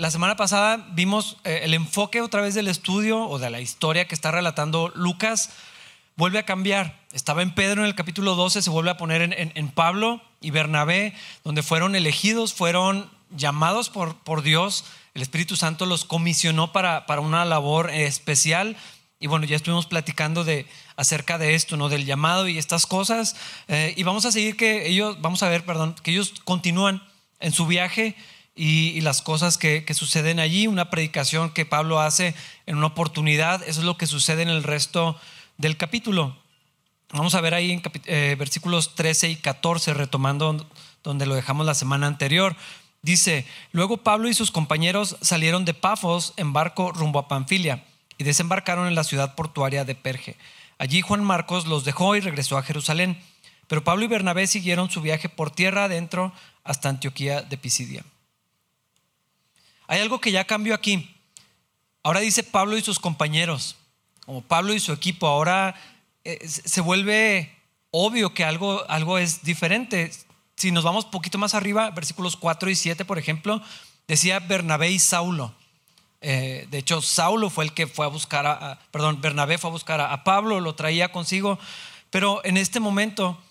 La semana pasada vimos eh, el enfoque otra vez del estudio o de la historia que está relatando Lucas. Vuelve a cambiar. Estaba en Pedro en el capítulo 12, se vuelve a poner en, Pablo y Bernabé, donde fueron elegidos, fueron llamados por, por Dios. El Espíritu Santo los comisionó para, para una labor especial. Y bueno, ya estuvimos platicando de, acerca de esto, ¿no? Del llamado y estas cosas. Eh, y vamos a seguir que ellos, vamos a ver, perdón, que ellos continúan en su viaje y, las cosas que, suceden allí, una predicación que Pablo hace en una oportunidad, eso es lo que sucede en el resto del capítulo. Vamos a ver ahí en eh, versículos 13 y 14, retomando donde lo dejamos la semana anterior. Dice, luego Pablo y sus compañeros salieron de Pafos en barco rumbo a Panfilia y desembarcaron en la ciudad portuaria de Perge. Allí Juan Marcos los dejó y regresó a Jerusalén, pero Pablo y Bernabé siguieron su viaje por tierra adentro hasta Antioquía de Pisidia. Hay algo que ya cambió aquí. Ahora dice Pablo y sus compañeros, o Pablo y su equipo. Ahora eh, se vuelve obvio que algo, algo es diferente. Si nos vamos poquito más arriba, versículos 4 y 7, por ejemplo, decía Bernabé y Saulo. Eh, de hecho, Saulo fue el que fue a buscar a, perdón, Bernabé fue a buscar a, Pablo, lo traía consigo. Pero en este momento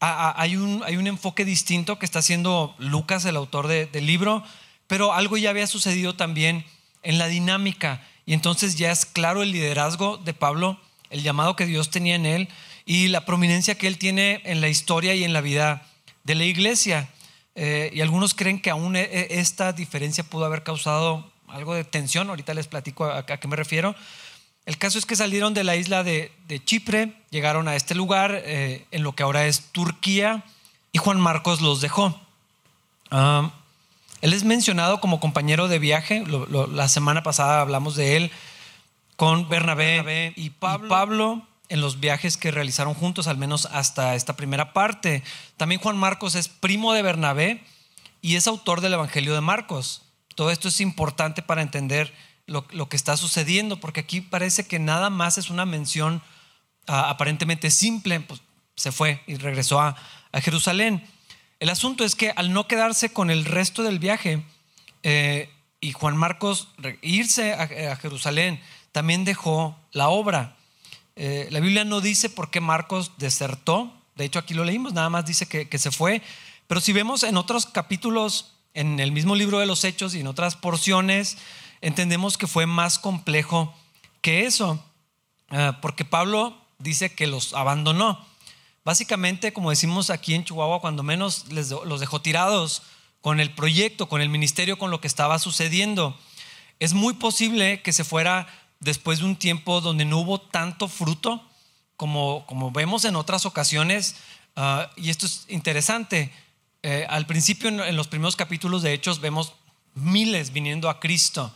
hay, un, hay un enfoque distinto que está haciendo Lucas, el autor del libro pero algo ya había sucedido también en la dinámica y entonces ya es claro el liderazgo de Pablo, el llamado que Dios tenía en él y la prominencia que él tiene en la historia y en la vida de la iglesia. Eh, y algunos creen que aún e, e, esta diferencia pudo haber causado algo de tensión, ahorita les platico a, qué me refiero. El caso es que salieron de la isla de, Chipre, llegaron a este lugar, eh, en lo que ahora es Turquía, y Juan Marcos los dejó. Ah, él es mencionado como compañero de viaje. la semana pasada hablamos de él con Bernabé, y, Pablo. en los viajes que realizaron juntos, al menos hasta esta primera parte. También Juan Marcos es primo de Bernabé y es autor del Evangelio de Marcos. Todo esto es importante para entender lo, que está sucediendo, porque aquí parece que nada más es una mención ah, aparentemente simple, pues se fue y regresó a Jerusalén. El asunto es que al no quedarse con el resto del viaje eh, y Juan Marcos irse a, Jerusalén, también dejó la obra. Eh, la Biblia no dice por qué Marcos desertó, de hecho aquí lo leímos, nada más dice que, se fue, pero si vemos en otros capítulos, en el mismo libro de los Hechos y en otras porciones, entendemos que fue más complejo que eso, eh, porque Pablo dice que los abandonó. Básicamente, como decimos aquí en Chihuahua, cuando menos los dejó tirados con el proyecto, con el ministerio, con lo que estaba sucediendo. Es muy posible que se fuera después de un tiempo donde no hubo tanto fruto como, como vemos en otras ocasiones. Ah, y esto es interesante. Eh, al principio, en, los primeros capítulos de Hechos, vemos miles viniendo a Cristo.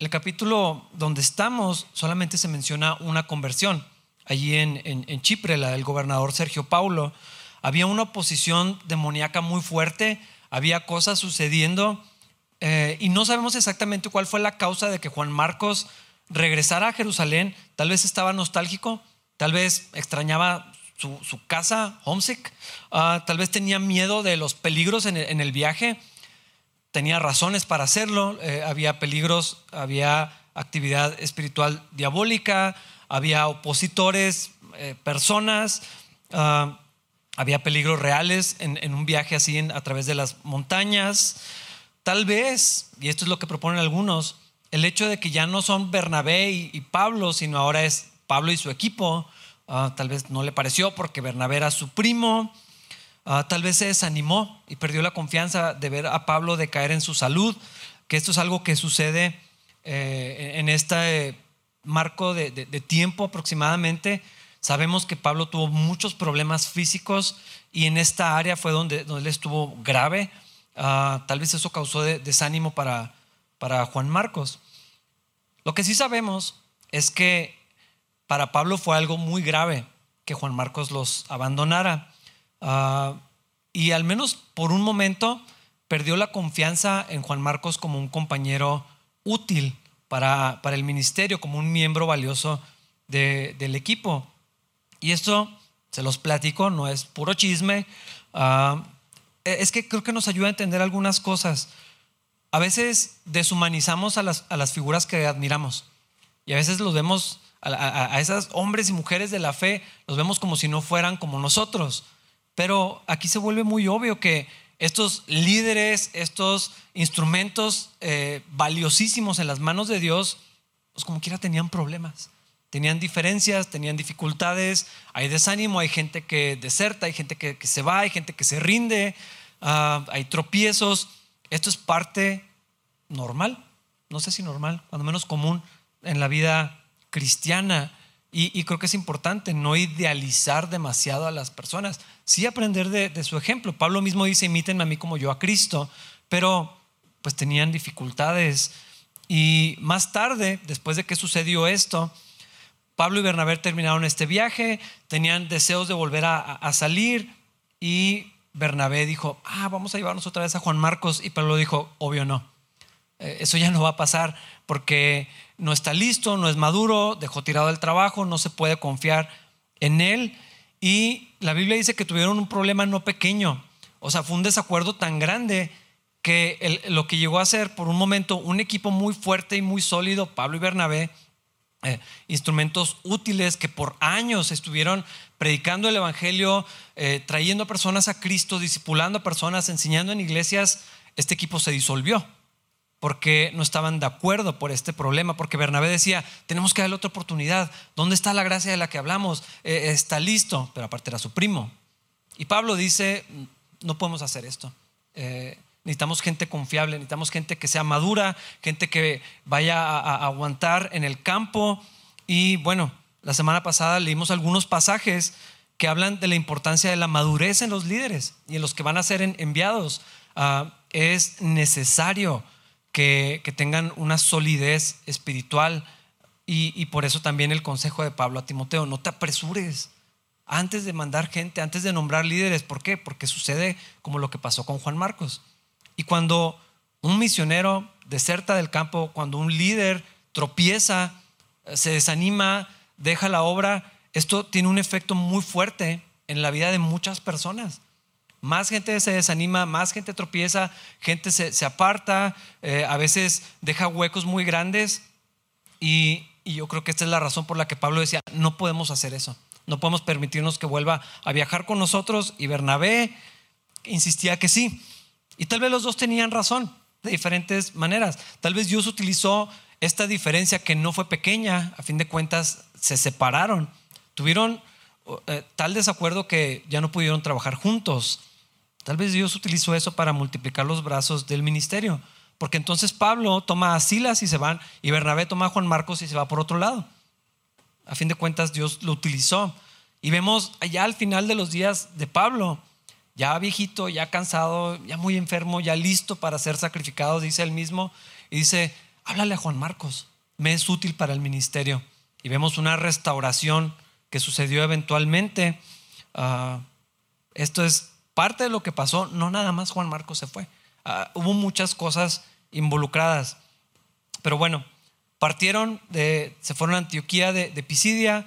El capítulo donde estamos solamente se menciona una conversión allí en, Chipre, la del gobernador Sergio Paulo, había una oposición demoníaca muy fuerte, había cosas sucediendo eh, y no sabemos exactamente cuál fue la causa de que Juan Marcos regresara a Jerusalén. Tal vez estaba nostálgico, tal vez extrañaba su, casa, homesick, ah, tal vez tenía miedo de los peligros en el, viaje, tenía razones para hacerlo, eh, había peligros, había actividad espiritual diabólica, había opositores, eh, personas, ah, había peligros reales en, un viaje así a través de las montañas. Tal vez, y esto es lo que proponen algunos, el hecho de que ya no son Bernabé y, Pablo, sino ahora es Pablo y su equipo, ah, tal vez no le pareció porque Bernabé era su primo, ah, tal vez se desanimó y perdió la confianza de ver a Pablo decaer en su salud, que esto es algo que sucede eh, en esta eh, marco de, tiempo aproximadamente, sabemos que Pablo tuvo muchos problemas físicos y en esta área fue donde, donde él estuvo grave. Ah, tal vez eso causó desánimo para, para Juan Marcos. Lo que sí sabemos es que para Pablo fue algo muy grave que Juan Marcos los abandonara. Ah, y al menos por un momento perdió la confianza en Juan Marcos como un compañero útil para, el ministerio como un miembro valioso del equipo. Y esto se los platico, no es puro chisme. Ah, es que creo que nos ayuda a entender algunas cosas. a veces deshumanizamos a las, a las figuras que admiramos. Y a veces los vemos, a, a, esos hombres y mujeres de la fe, los vemos como si no fueran como nosotros. Pero aquí se vuelve muy obvio que estos líderes, estos instrumentos eh, valiosísimos en las manos de Dios, pues como quiera tenían problemas. Tenían diferencias, tenían dificultades, hay desánimo, hay gente que deserta, hay gente que, se va, hay gente que se rinde, ah, hay tropiezos. Esto es parte normal, no sé si normal, cuando menos común en la vida cristiana. Y, creo que es importante no idealizar demasiado a las personas, sí aprender de, su ejemplo. Pablo mismo dice, imítenme a mí como yo a Cristo, pero pues tenían dificultades. Y más tarde, después de que sucedió esto, Pablo y Bernabé terminaron este viaje, tenían deseos de volver a, salir y Bernabé dijo, ah, vamos a llevarnos otra vez a Juan Marcos y Pablo dijo, obvio no, eh, eso ya no va a pasar porque no está listo, no es maduro, dejó tirado el trabajo, no se puede confiar en él. Y la Biblia dice que tuvieron un problema no pequeño, o sea, fue un desacuerdo tan grande que lo que llegó a ser por un momento un equipo muy fuerte y muy sólido, Pablo y Bernabé, eh, instrumentos útiles que por años estuvieron predicando el Evangelio, eh, trayendo personas a Cristo, discipulando a personas, enseñando en iglesias, este equipo se disolvió porque no estaban de acuerdo por este problema, porque Bernabé decía, tenemos que darle otra oportunidad, ¿dónde está la gracia de la que hablamos? Eh, está listo, pero aparte era su primo. Y Pablo dice, no podemos hacer esto. Eh, necesitamos gente confiable, necesitamos gente que sea madura, gente que vaya a, aguantar en el campo. Y bueno, la semana pasada leímos algunos pasajes que hablan de la importancia de la madurez en los líderes y en los que van a ser enviados. Ah, es necesario que, tengan una solidez espiritual. Y, por eso también el consejo de Pablo a Timoteo, no te apresures antes de mandar gente, antes de nombrar líderes. ¿Por qué? Porque sucede como lo que pasó con Juan Marcos. Y cuando un misionero deserta del campo, cuando un líder tropieza, se desanima, deja la obra, esto tiene un efecto muy fuerte en la vida de muchas personas más gente se desanima, más gente tropieza, gente se, aparta, eh, a veces deja huecos muy grandes y, yo creo que esta es la razón por la que Pablo decía, no podemos hacer eso, no podemos permitirnos que vuelva a viajar con nosotros y Bernabé insistía que sí. Y tal vez los dos tenían razón de diferentes maneras. Tal vez Dios utilizó esta diferencia que no fue pequeña, a fin de cuentas se separaron, tuvieron eh, tal desacuerdo que ya no pudieron trabajar juntos. Tal vez Dios utilizó eso para multiplicar los brazos del ministerio. Porque entonces Pablo toma a Silas y se van, y Bernabé toma a Juan Marcos y se va por otro lado. A fin de cuentas, Dios lo utilizó. Y vemos allá al final de los días de Pablo, ya viejito, ya cansado, ya muy enfermo, ya listo para ser sacrificado, dice él mismo, y dice, háblale a Juan Marcos, me es útil para el ministerio. Y vemos una restauración que sucedió eventualmente. Ah, esto es parte de lo que pasó, no nada más Juan Marcos se fue. Ah, hubo muchas cosas involucradas. Pero bueno, partieron, de, se fueron a Antioquía de, Pisidia,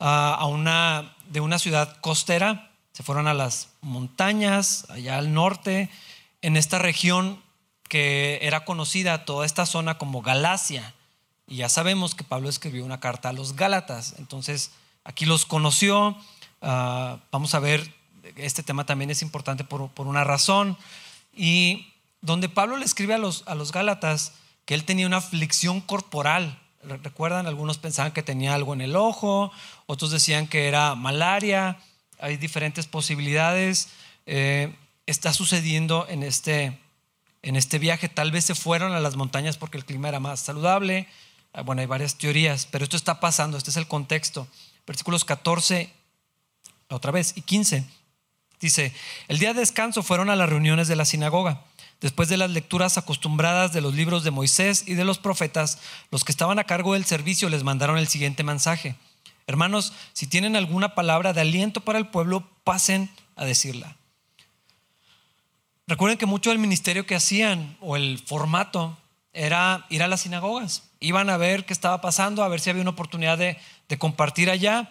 ah, a una, de una ciudad costera, se fueron a las montañas, allá al norte, en esta región que era conocida toda esta zona como Galacia. Y ya sabemos que Pablo escribió una carta a los Gálatas. Entonces, aquí los conoció. Ah, vamos a ver este tema también es importante por, una razón. Y donde Pablo le escribe a los, a los Gálatas que él tenía una aflicción corporal. Recuerdan, algunos pensaban que tenía algo en el ojo, otros decían que era malaria. Hay diferentes posibilidades. Eh, está sucediendo en este, en este viaje. Tal vez se fueron a las montañas porque el clima era más saludable. Ah, bueno, hay varias teorías, pero esto está pasando. Este es el contexto. Versículos 14, otra vez, y 15. Dice, el día de descanso fueron a las reuniones de la sinagoga. Después de las lecturas acostumbradas de los libros de Moisés y de los profetas, los que estaban a cargo del servicio les mandaron el siguiente mensaje. Hermanos, si tienen alguna palabra de aliento para el pueblo, pasen a decirla. Recuerden que mucho del ministerio que hacían o el formato era ir a las sinagogas. Iban a ver qué estaba pasando, a ver si había una oportunidad de, de compartir allá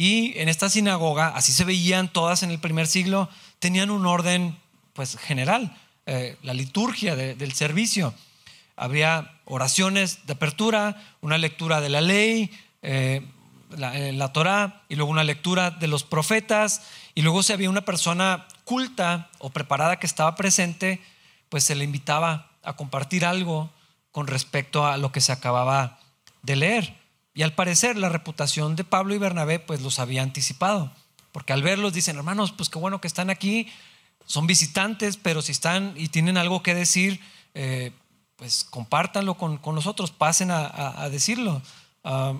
y en esta sinagoga, así se veían todas en el primer siglo, tenían un orden pues general. eh, la liturgia del servicio. Habría oraciones de apertura, una lectura de la ley, eh, la, la Torah, y luego una lectura de los profetas, y luego si había una persona culta o preparada que estaba presente, pues se le invitaba a compartir algo con respecto a lo que se acababa de leer. Y al parecer la reputación de Pablo y Bernabé pues los había anticipado, porque al verlos dicen, hermanos, pues qué bueno que están aquí, son visitantes, pero si están y tienen algo que decir, eh, pues compártanlo con, nosotros, pasen a, decirlo. Ah,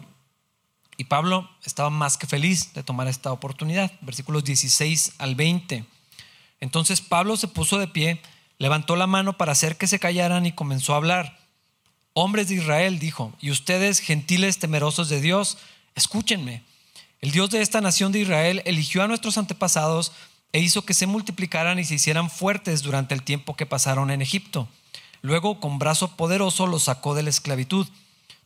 y Pablo estaba más que feliz de tomar esta oportunidad. Versículos 16 al 20. Entonces Pablo se puso de pie, levantó la mano para hacer que se callaran y comenzó a hablar. Hombres de Israel, dijo, y ustedes, gentiles temerosos de Dios, escúchenme. El Dios de esta nación de Israel eligió a nuestros antepasados e hizo que se multiplicaran y se hicieran fuertes durante el tiempo que pasaron en Egipto. Luego, con brazo poderoso, los sacó de la esclavitud.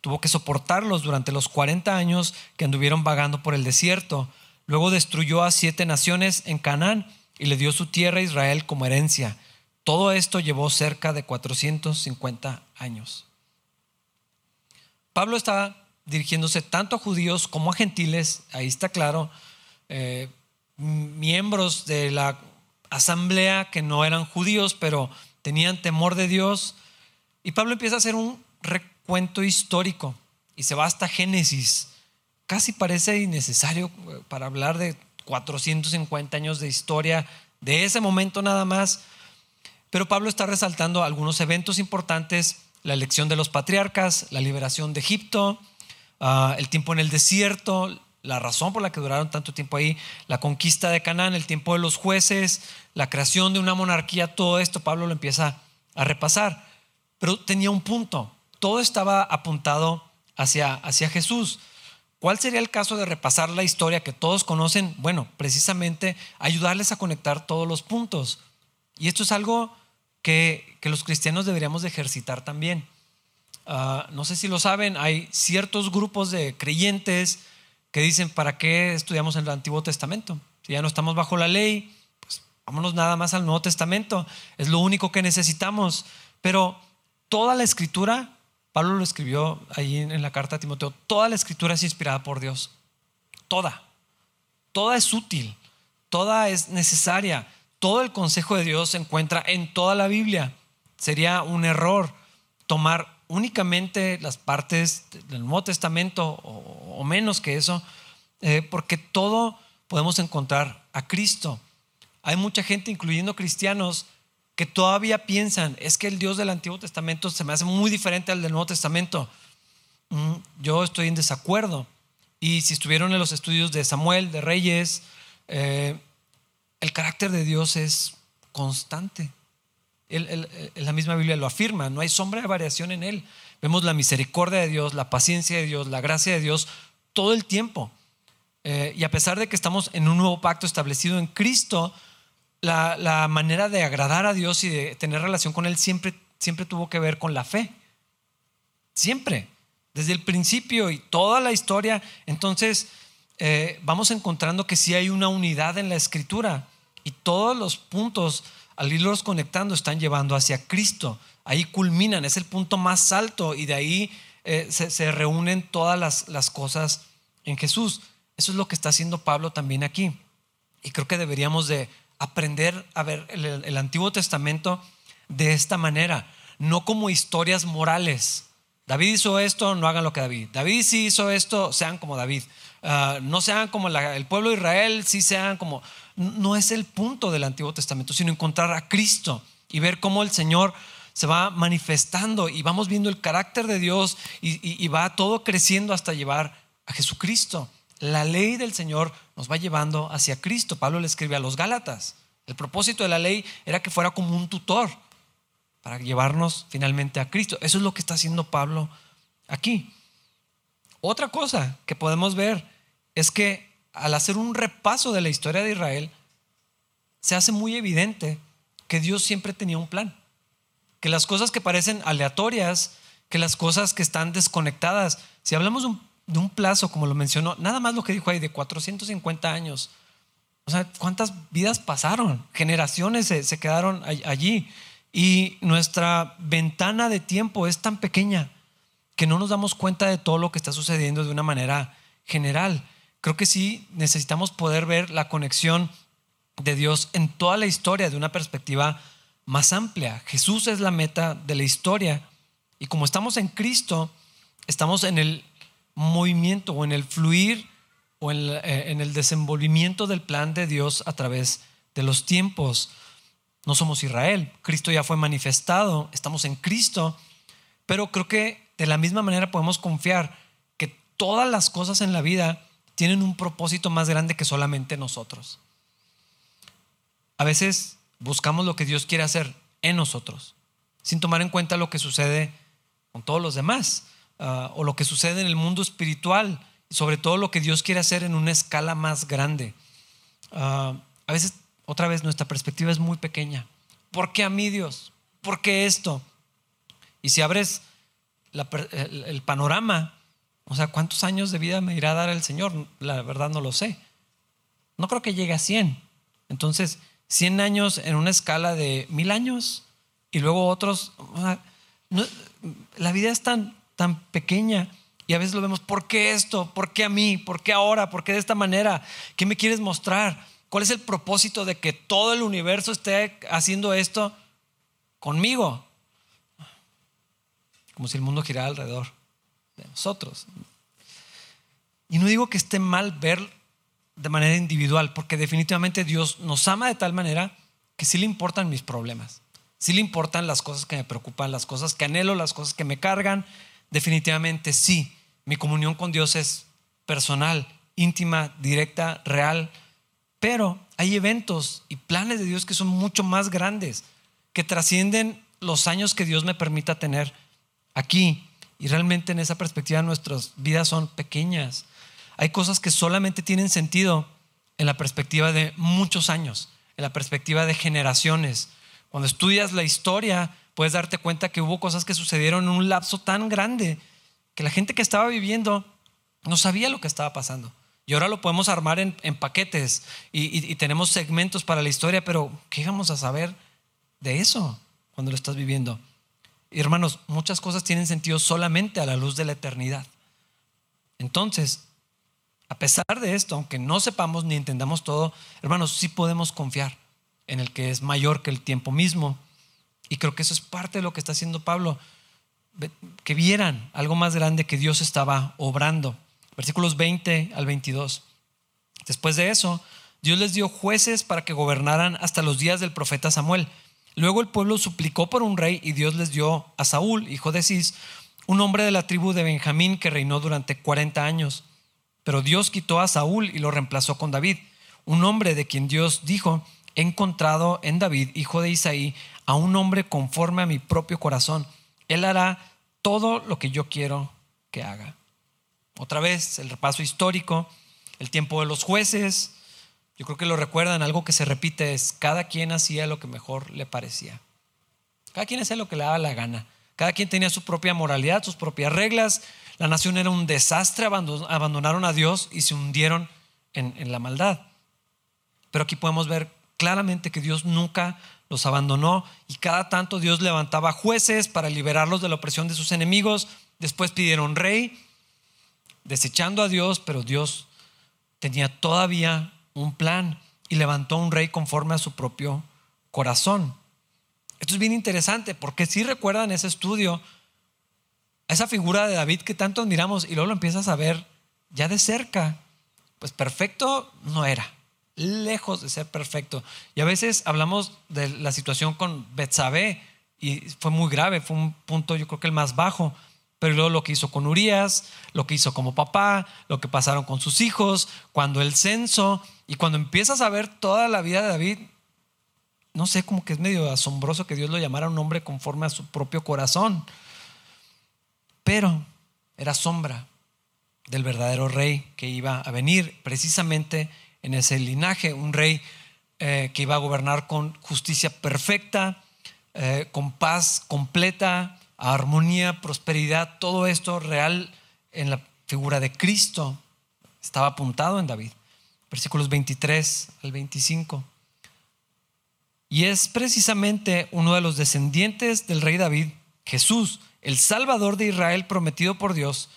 Tuvo que soportarlos durante los 40 años que anduvieron vagando por el desierto. Luego destruyó a siete naciones en Canaán y le dio su tierra a Israel como herencia. Todo esto llevó cerca de 450 años. Pablo está dirigiéndose tanto a judíos como a gentiles, ahí está claro, eh, miembros de la asamblea que no eran judíos, pero tenían temor de Dios. Y Pablo empieza a hacer un recuento histórico y se va hasta Génesis. Casi parece innecesario eh, para hablar de 450 años de historia, de ese momento nada más. Pero Pablo está resaltando algunos eventos importantes, la elección de los patriarcas, la liberación de Egipto, ah, el tiempo en el desierto, la razón por la que duraron tanto tiempo ahí, la conquista de Canaán, el tiempo de los jueces, la creación de una monarquía, todo esto Pablo lo empieza a repasar. Pero tenía un punto, todo estaba apuntado hacia, hacia Jesús. ¿Cuál sería el caso de repasar la historia que todos conocen? Bueno, precisamente ayudarles a conectar todos los puntos. Y esto es algo que, los cristianos deberíamos de ejercitar también. Ah, no sé si lo saben, hay ciertos grupos de creyentes, que dicen, ¿para qué estudiamos el Antiguo Testamento? Si ya no estamos bajo la ley, pues vámonos nada más al Nuevo Testamento. Es lo único que necesitamos. Pero toda la escritura, Pablo lo escribió ahí en la carta a Timoteo, toda la escritura es inspirada por Dios. Toda. Toda es útil. Toda es necesaria. Todo el consejo de Dios se encuentra en toda la Biblia. Sería un error tomar únicamente las partes del Nuevo Testamento o, menos que eso, eh, porque todo podemos encontrar a Cristo. Hay mucha gente, incluyendo cristianos, que todavía piensan, es que el Dios del Antiguo Testamento se me hace muy diferente al del Nuevo Testamento. Mm, yo estoy en desacuerdo. Y si estuvieron en los estudios de Samuel, de Reyes, eh, el carácter de Dios es constante la misma Biblia lo afirma, no hay sombra de variación en él. Vemos la misericordia de Dios, la paciencia de Dios, la gracia de Dios todo el tiempo. Eh, y a pesar de que estamos en un nuevo pacto establecido en Cristo, la, manera de agradar a Dios y de tener relación con Él siempre, siempre tuvo que ver con la fe. Siempre, desde el principio y toda la historia. Entonces, eh, vamos encontrando que sí hay una unidad en la escritura y todos los puntos al irlos conectando están llevando hacia Cristo. Ahí culminan, es el punto más alto y de ahí eh, se, reúnen todas las, cosas en Jesús. Eso es lo que está haciendo Pablo también aquí. Y creo que deberíamos de aprender a ver el, Antiguo Testamento de esta manera, no como historias morales. David hizo esto, no hagan lo que David. David sí hizo esto, sean como David. Ah, no sean como el pueblo de Israel, sí sean como no es el punto del Antiguo Testamento, sino encontrar a Cristo y ver cómo el Señor se va manifestando y vamos viendo el carácter de Dios y, va todo creciendo hasta llevar a Jesucristo. La ley del Señor nos va llevando hacia Cristo. Pablo le escribe a los Gálatas. El propósito de la ley era que fuera como un tutor para llevarnos finalmente a Cristo. Eso es lo que está haciendo Pablo aquí. Otra cosa que podemos ver es que al hacer un repaso de la historia de Israel, se hace muy evidente que Dios siempre tenía un plan. Que las cosas que parecen aleatorias, que las cosas que están desconectadas, si hablamos de un, plazo, como lo mencionó, nada más lo que dijo ahí, de 450 años. O sea, ¿cuántas vidas pasaron? Generaciones se, quedaron allí. Y nuestra ventana de tiempo es tan pequeña que no nos damos cuenta de todo lo que está sucediendo de una manera general. Creo que sí necesitamos poder ver la conexión de Dios en toda la historia de una perspectiva más amplia. Jesús es la meta de la historia y como estamos en Cristo, estamos en el movimiento o en el fluir o en, eh, el desenvolvimiento del plan de Dios a través de los tiempos. No somos Israel, Cristo ya fue manifestado, estamos en Cristo, pero creo que de la misma manera podemos confiar que todas las cosas en la vida tienen un propósito más grande que solamente nosotros. A veces buscamos lo que Dios quiere hacer en nosotros, sin tomar en cuenta lo que sucede con todos los demás, ah, o lo que sucede en el mundo espiritual, y sobre todo lo que Dios quiere hacer en una escala más grande. Ah, a veces, otra vez, nuestra perspectiva es muy pequeña. ¿Por qué a mí Dios? ¿Por qué esto? Y si abres el, el panorama, o sea, ¿cuántos años de vida me irá a dar el Señor? La verdad no lo sé. No creo que llegue a 100. Entonces, 100 años en una escala de mil años y luego otros. la vida es tan, tan pequeña y a veces lo vemos, ¿por qué esto? ¿Por qué a mí? ¿Por qué ahora? ¿Por qué de esta manera? ¿Qué me quieres mostrar? ¿Cuál es el propósito de que todo el universo esté haciendo esto conmigo? Como si el mundo girara alrededor de nosotros. Y no digo que esté mal ver de manera individual, porque definitivamente Dios nos ama de tal manera que sí le importan mis problemas, sí le importan las cosas que me preocupan, las cosas que anhelo, las cosas que me cargan, definitivamente sí. Mi comunión con Dios es personal, íntima, directa, real, pero hay eventos y planes de Dios que son mucho más grandes, que trascienden los años que Dios me permita tener aquí. Y realmente en esa perspectiva nuestras vidas son pequeñas. Hay cosas que solamente tienen sentido en la perspectiva de muchos años, en la perspectiva de generaciones. Cuando estudias la historia, puedes darte cuenta que hubo cosas que sucedieron en un lapso tan grande que la gente que estaba viviendo no sabía lo que estaba pasando. Y ahora lo podemos armar en, paquetes y, y, tenemos segmentos para la historia, pero ¿qué vamos a saber de eso cuando lo estás viviendo? Hermanos, muchas cosas tienen sentido solamente a la luz de la eternidad. Entonces, a pesar de esto, aunque no sepamos ni entendamos todo, hermanos, sí podemos confiar en el que es mayor que el tiempo mismo. Y creo que eso es parte de lo que está haciendo Pablo. Que vieran algo más grande que Dios estaba obrando. Versículos 20 al 22. Después de eso, Dios les dio jueces para que gobernaran hasta los días del profeta Samuel. Luego el pueblo suplicó por un rey y Dios les dio a Saúl, hijo de Cis, un hombre de la tribu de Benjamín que reinó durante 40 años. Pero Dios quitó a Saúl y lo reemplazó con David, un hombre de quien Dios dijo, he encontrado en David, hijo de Isaí, a un hombre conforme a mi propio corazón. Él hará todo lo que yo quiero que haga. Otra vez, el repaso histórico, el tiempo de los jueces. Yo creo que lo recuerdan, algo que se repite es, cada quien hacía lo que mejor le parecía. Cada quien hacía lo que le daba la gana. Cada quien tenía su propia moralidad, sus propias reglas, la nación era un desastre, abandonaron a Dios y se hundieron en, la maldad. Pero aquí podemos ver claramente que Dios nunca los abandonó y cada tanto Dios levantaba jueces para liberarlos de la opresión de sus enemigos. Después pidieron rey, desechando a Dios, pero Dios tenía todavía un plan y levantó un rey conforme a su propio corazón. Esto es bien interesante porque si recuerdan ese estudio, esa figura de David que tanto admiramos y luego lo empiezas a ver ya de cerca, pues perfecto no era, lejos de ser perfecto. Y a veces hablamos de la situación con Betsabé y fue muy grave, fue un punto yo creo que el más bajo, pero luego lo que hizo con Urias, lo que hizo como papá, lo que pasaron con sus hijos, cuando el censo y cuando empiezas a ver toda la vida de David, no sé, como que es medio asombroso que Dios lo llamara un hombre conforme a su propio corazón pero era sombra del verdadero rey que iba a venir precisamente en ese linaje, un rey eh, que iba a gobernar con justicia perfecta, eh, con paz completa, armonía, prosperidad, todo esto real en la figura de Cristo estaba apuntado en David. Versículos 23 al 25. Y es precisamente uno de los descendientes del rey David, Jesús, el Salvador de Israel prometido por Dios.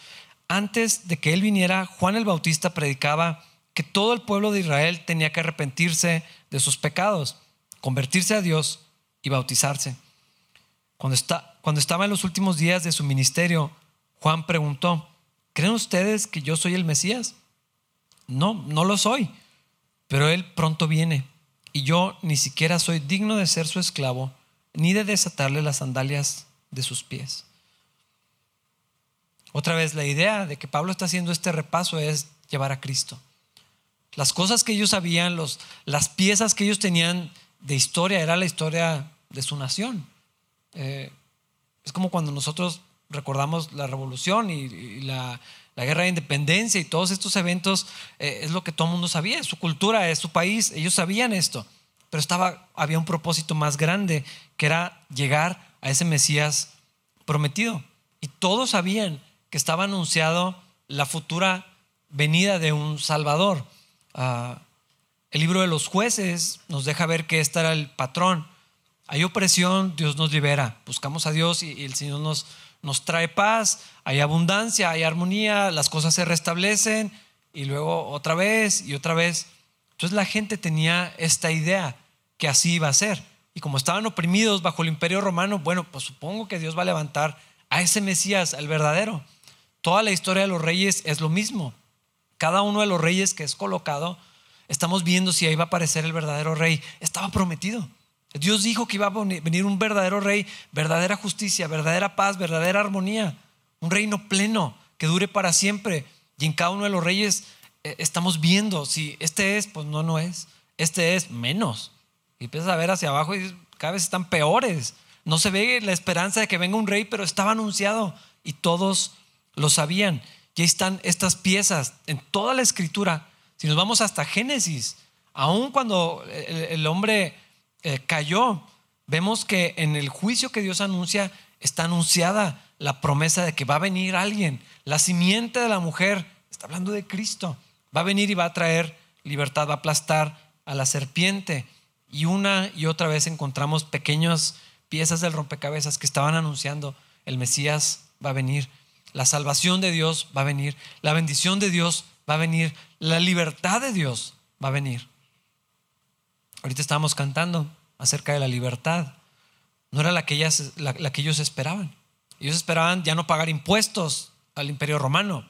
Antes de que él viniera, Juan el Bautista predicaba que todo el pueblo de Israel tenía que arrepentirse de sus pecados, convertirse a Dios y bautizarse. Cuando, está, cuando estaba en los últimos días de su ministerio, Juan preguntó, ¿creen ustedes que yo soy el Mesías? No, no lo soy, pero Él pronto viene y yo ni siquiera soy digno de ser su esclavo, ni de desatarle las sandalias de sus pies. Otra vez, la idea de que Pablo está haciendo este repaso es llevar a Cristo. Las cosas que ellos sabían, los, las piezas que ellos tenían de historia, era la historia de su nación. Eh, es como cuando nosotros recordamos la revolución y, la, guerra de independencia y todos estos eventos, eh, es lo que todo el mundo sabía, su cultura, es su país, ellos sabían esto, pero estaba, había un propósito más grande, que era llegar a ese Mesías prometido. Y todos sabían que estaba anunciado la futura venida de un Salvador. Ah, el libro de los jueces nos deja ver que este era el patrón. Hay opresión, Dios nos libera. Buscamos a Dios y el Señor nos, nos trae paz, hay abundancia, hay armonía, las cosas se restablecen y luego otra vez y otra vez. Entonces la gente tenía esta idea que así iba a ser. Y como estaban oprimidos bajo el imperio romano, bueno, pues supongo que Dios va a levantar a ese Mesías, el verdadero. Toda la historia de los reyes es lo mismo. Cada uno de los reyes que es colocado, estamos viendo si ahí va a aparecer el verdadero rey. Estaba prometido. Dios dijo que iba a venir un verdadero rey, verdadera justicia, verdadera paz, verdadera armonía, un reino pleno que dure para siempre. Y en cada uno de los reyes eh, estamos viendo si este es, pues no, no es. Este es menos. Y empiezas a ver hacia abajo y cada vez están peores. No se ve la esperanza de que venga un rey, pero estaba anunciado y todos lo sabían. Y ahí están estas piezas en toda la escritura. Si nos vamos hasta Génesis, aun cuando el hombre eh, cayó, vemos que en el juicio que Dios anuncia está anunciada la promesa de que va a venir alguien, la simiente de la mujer, está hablando de Cristo, va a venir y va a traer libertad, va a aplastar a la serpiente. Y una y otra vez encontramos pequeñas piezas del rompecabezas que estaban anunciando el Mesías va a venir, la salvación de Dios va a venir, la bendición de Dios va a venir, la libertad de Dios va a venir. Ahorita estábamos cantando acerca de la libertad. No era la que, ellos esperaban. Ellos esperaban ya no pagar impuestos al imperio romano.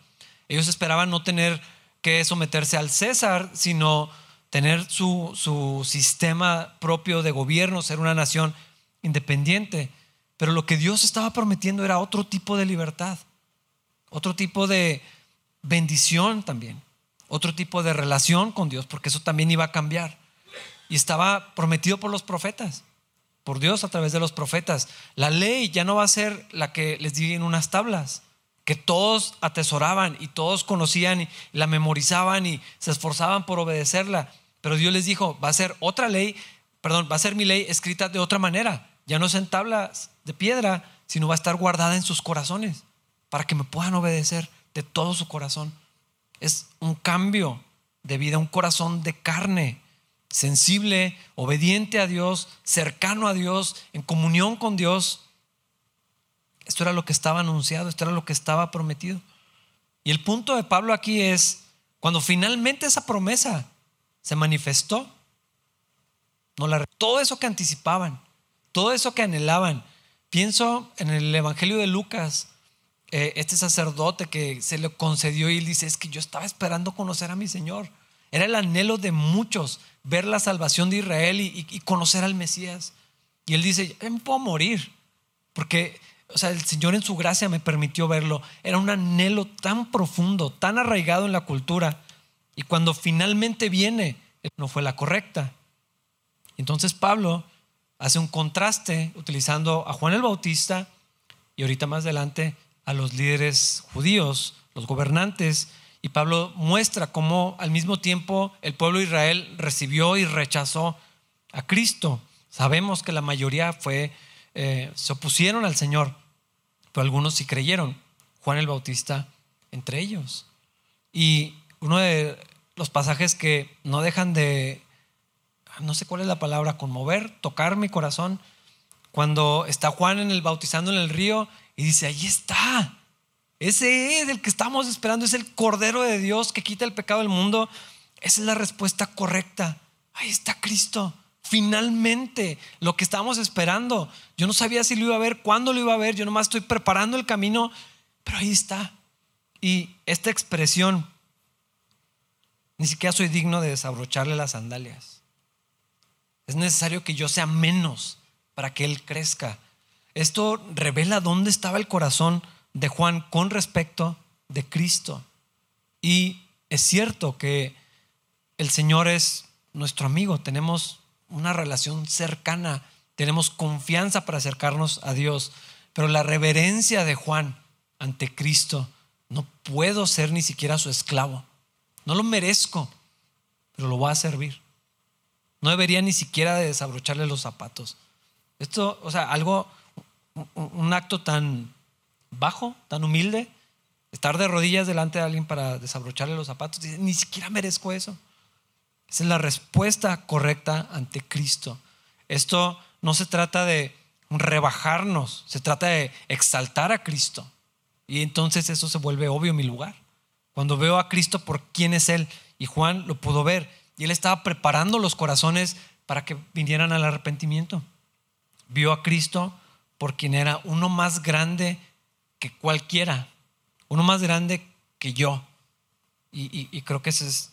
Ellos esperaban no tener que someterse al César, sino tener su, sistema propio de gobierno, ser una nación independiente. Pero lo que Dios estaba prometiendo era otro tipo de libertad, otro tipo de bendición también, otro tipo de relación con Dios, porque eso también iba a cambiar. Y estaba prometido por los profetas, por Dios a través de los profetas. La ley ya no va a ser la que les di en unas tablas, que todos atesoraban y todos conocían y la memorizaban y se esforzaban por obedecerla. Pero Dios les dijo, va a ser otra ley, perdón, va a ser mi ley escrita de otra manera. Ya no es en tablas de piedra, sino va a estar guardada en sus corazones para que me puedan obedecer de todo su corazón. Es un cambio de vida, un corazón de carne sensible, obediente a Dios, cercano a Dios, en comunión con Dios. Esto era lo que estaba anunciado, esto era lo que estaba prometido. Y el punto de Pablo aquí es, cuando finalmente esa promesa se manifestó, no la, todo eso que anticipaban, todo eso que anhelaban. Pienso en el Evangelio de Lucas, eh, este sacerdote que se le concedió y dice, es que yo estaba esperando conocer a mi Señor. Era el anhelo de muchos ver la salvación de Israel y, conocer al Mesías. Y él dice, yo me puedo morir, porque o sea, el Señor en su gracia me permitió verlo. Era un anhelo tan profundo, tan arraigado en la cultura. Y cuando finalmente viene, no fue la correcta. Entonces Pablo hace un contraste utilizando a Juan el Bautista y ahorita más adelante a los líderes judíos, los gobernantes, y Pablo muestra cómo al mismo tiempo el pueblo de Israel recibió y rechazó a Cristo. Sabemos que la mayoría fue, eh, se opusieron al Señor, pero algunos sí creyeron. Juan el Bautista entre ellos. Y uno de los pasajes que no dejan de no sé cuál es la palabra, conmover, tocar mi corazón, cuando está Juan en el bautizando en el río y dice, ahí está, ese es el que estamos esperando, es el Cordero de Dios que quita el pecado del mundo. Esa es la respuesta correcta. Ahí está Cristo. Finalmente, lo que estábamos esperando. Yo no sabía si lo iba a ver, cuándo lo iba a ver. Yo nomás estoy preparando el camino, pero ahí está. Y esta expresión, ni siquiera soy digno de desabrocharle las sandalias. Es necesario que yo sea menos para que Él crezca. Esto revela dónde estaba el corazón de Juan con respecto de Cristo. Y es cierto que el Señor es nuestro amigo, tenemos una relación cercana, tenemos confianza para acercarnos a Dios, pero la reverencia de Juan ante Cristo, no puedo ser ni siquiera su esclavo, no lo merezco, pero lo voy a servir. No debería ni siquiera de desabrocharle los zapatos. Esto, o sea, algo, un acto tan bajo, tan humilde, estar de rodillas delante de alguien para desabrocharle los zapatos, dice, ni siquiera merezco eso. Esa es la respuesta correcta ante Cristo. Esto no se trata de rebajarnos, se trata de exaltar a Cristo. Y entonces eso se vuelve obvio mi lugar. Cuando veo a Cristo por quién es Él, y Juan lo pudo ver, y Él estaba preparando los corazones para que vinieran al arrepentimiento. Vio a Cristo por quien era uno más grande que cualquiera, uno más grande que yo. Y, creo que esa es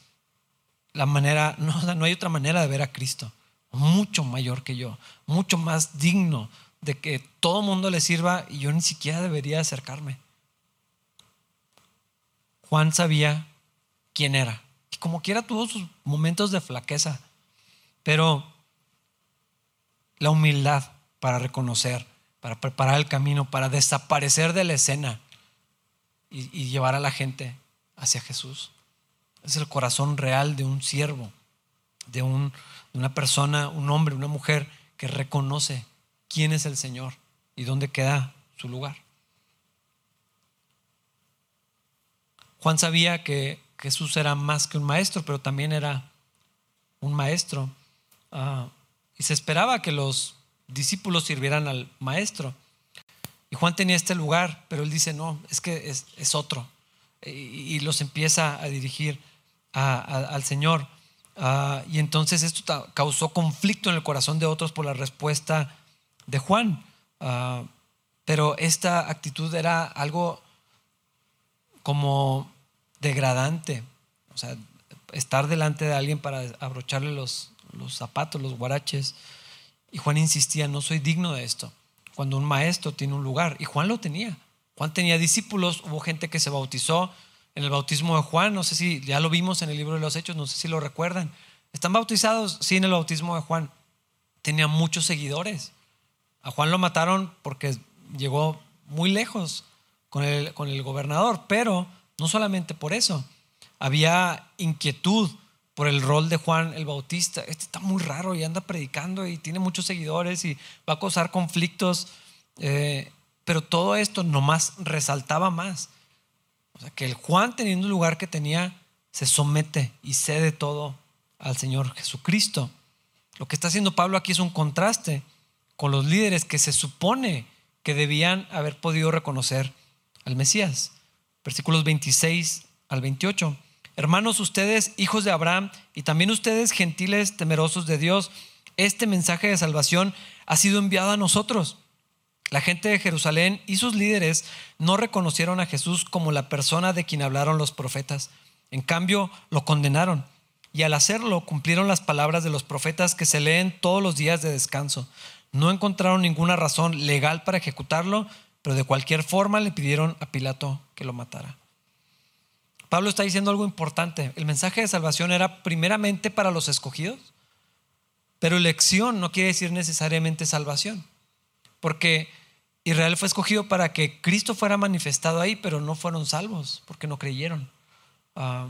la manera, no, no hay otra manera de ver a Cristo, mucho mayor que yo, mucho más digno de que todo mundo le sirva y yo ni siquiera debería acercarme. Juan sabía quién era. Y como quiera tuvo sus momentos de flaqueza, pero la humildad para reconocer para preparar el camino, para desaparecer de la escena y, llevar a la gente hacia Jesús. Es el corazón real de un siervo, de, un, de una persona, un hombre, una mujer que reconoce quién es el Señor y dónde queda su lugar. Juan sabía que Jesús era más que un maestro, pero también era un maestro. Ah, y se esperaba que los discípulos sirvieran al maestro. Y Juan tenía este lugar, pero él dice, no, es que es, otro. Y, los empieza a dirigir al Señor. Ah, y entonces esto causó conflicto en el corazón de otros por la respuesta de Juan. Ah, pero esta actitud era algo como degradante. O sea, estar delante de alguien para abrocharle los, los zapatos, los guaraches. Y Juan insistía, no soy digno de esto. Cuando un maestro tiene un lugar, y Juan lo tenía. Juan tenía discípulos, hubo gente que se bautizó en el bautismo de Juan, no sé si ya lo vimos en el libro de los Hechos, no sé si lo recuerdan. ¿Están bautizados? Sí, en el bautismo de Juan. Tenía muchos seguidores. A Juan lo mataron porque llegó muy lejos con el, con el gobernador, pero no solamente por eso. Había inquietud por el rol de Juan el Bautista. Este está muy raro y anda predicando y tiene muchos seguidores y va a causar conflictos. Eh, pero todo esto nomás resaltaba más. O sea, que el Juan teniendo el lugar que tenía, se somete y cede todo al Señor Jesucristo. Lo que está haciendo Pablo aquí es un contraste con los líderes que se supone que debían haber podido reconocer al Mesías. Versículos 26 al 28. Hermanos, ustedes, hijos de Abraham, y también ustedes, gentiles temerosos de Dios, este mensaje de salvación ha sido enviado a nosotros. La gente de Jerusalén y sus líderes no reconocieron a Jesús como la persona de quien hablaron los profetas. En cambio, lo condenaron. Y al hacerlo, cumplieron las palabras de los profetas que se leen todos los días de descanso. No encontraron ninguna razón legal para ejecutarlo, pero de cualquier forma le pidieron a Pilato que lo matara. Pablo está diciendo algo importante. El mensaje de salvación era primeramente para los escogidos, pero elección no quiere decir necesariamente salvación, porque Israel fue escogido para que Cristo fuera manifestado ahí, pero no fueron salvos porque no creyeron. Ah,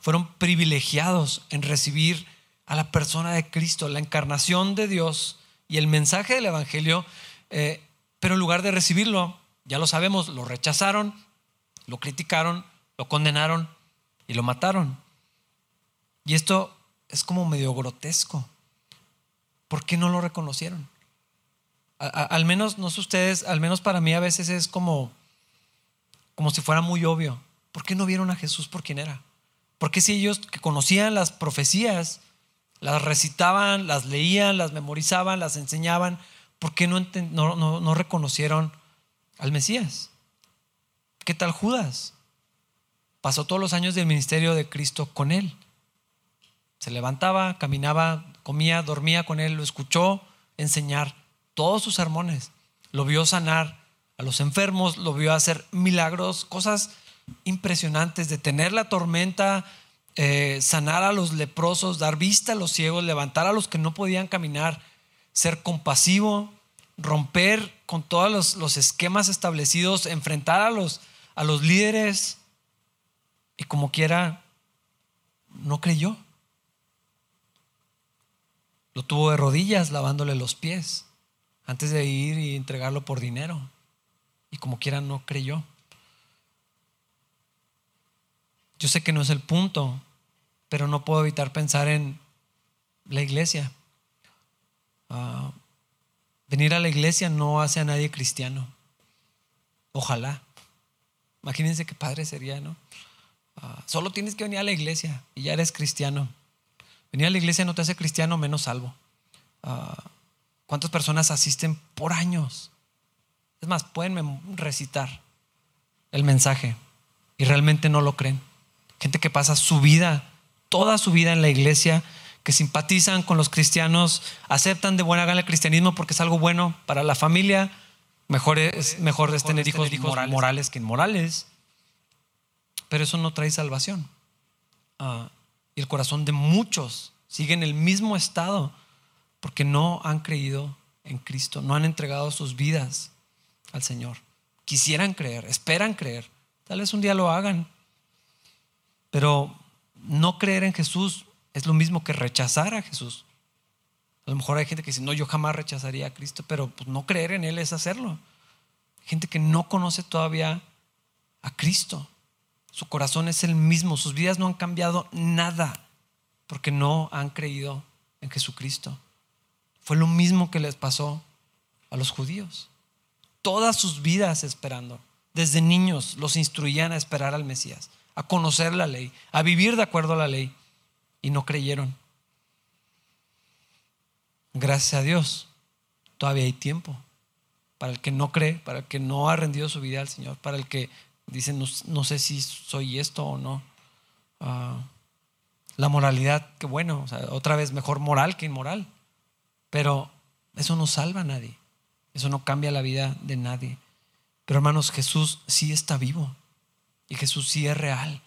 fueron privilegiados en recibir a la persona de Cristo, la encarnación de Dios y el mensaje del Evangelio, eh, pero en lugar de recibirlo, ya lo sabemos, lo rechazaron, lo criticaron, lo condenaron y lo mataron. Y esto es como medio grotesco. ¿Por qué no lo reconocieron? al menos, no sé ustedes, al menos para mí a veces es como, como si fuera muy obvio. ¿Por qué no vieron a Jesús por quién era? ¿Por qué si ellos que conocían las profecías, las recitaban, las leían, las memorizaban, las enseñaban, ¿por qué no, no, no reconocieron al Mesías? ¿Qué tal Judas? Pasó todos los años del ministerio de Cristo con él. Se levantaba, caminaba, comía, dormía con él, lo escuchó enseñar todos sus sermones. Lo vio sanar a los enfermos, lo vio hacer milagros, cosas impresionantes, de tener la tormenta, eh, sanar a los leprosos, dar vista a los ciegos, levantar a los que no podían caminar, ser compasivo, romper con todos los, esquemas establecidos, enfrentar a los, a los líderes y como quiera, no creyó. Lo tuvo de rodillas lavándole los pies antes de ir y entregarlo por dinero. Y como quiera no creyó. Yo sé que no es el punto, pero no puedo evitar pensar en la iglesia. Ah, venir a la iglesia no hace a nadie cristiano. Ojalá. Imagínense qué padre sería, ¿no? Ah, solo tienes que venir a la iglesia y ya eres cristiano. Venir a la iglesia no te hace cristiano menos salvo. Ah, ¿Cuántas personas asisten por años? Es más, pueden recitar el mensaje y realmente no lo creen. Gente que pasa su vida, toda su vida en la iglesia, que simpatizan con los cristianos, aceptan de buena gana el cristianismo porque es algo bueno para la familia. Mejor es, mejor es tener hijos, morales. que inmorales. Pero eso no trae salvación. Ah, y el corazón de muchos sigue en el mismo estado porque no han creído en Cristo, no han entregado sus vidas al Señor. Quisieran creer, esperan creer. Tal vez un día lo hagan. Pero no creer en Jesús es lo mismo que rechazar a Jesús. A lo mejor hay gente que dice, no, yo jamás rechazaría a Cristo, pero pues, no creer en Él es hacerlo. Gente que no conoce todavía a Cristo. Su corazón es el mismo, sus vidas no han cambiado nada porque no han creído en Jesucristo. Fue lo mismo que les pasó a los judíos. Todas sus vidas esperando. Desde niños los instruían a esperar al Mesías, a conocer la ley, a vivir de acuerdo a la ley. Y no creyeron. Gracias a Dios, todavía hay tiempo. Para el que no cree, para el que no ha rendido su vida al Señor, para el que dice, no, sé si soy esto o no. Ah, la moralidad, que bueno, otra vez mejor moral que inmoral. Pero eso no salva a nadie. Eso no cambia la vida de nadie. Pero hermanos, Jesús sí está vivo. Y Jesús sí es real.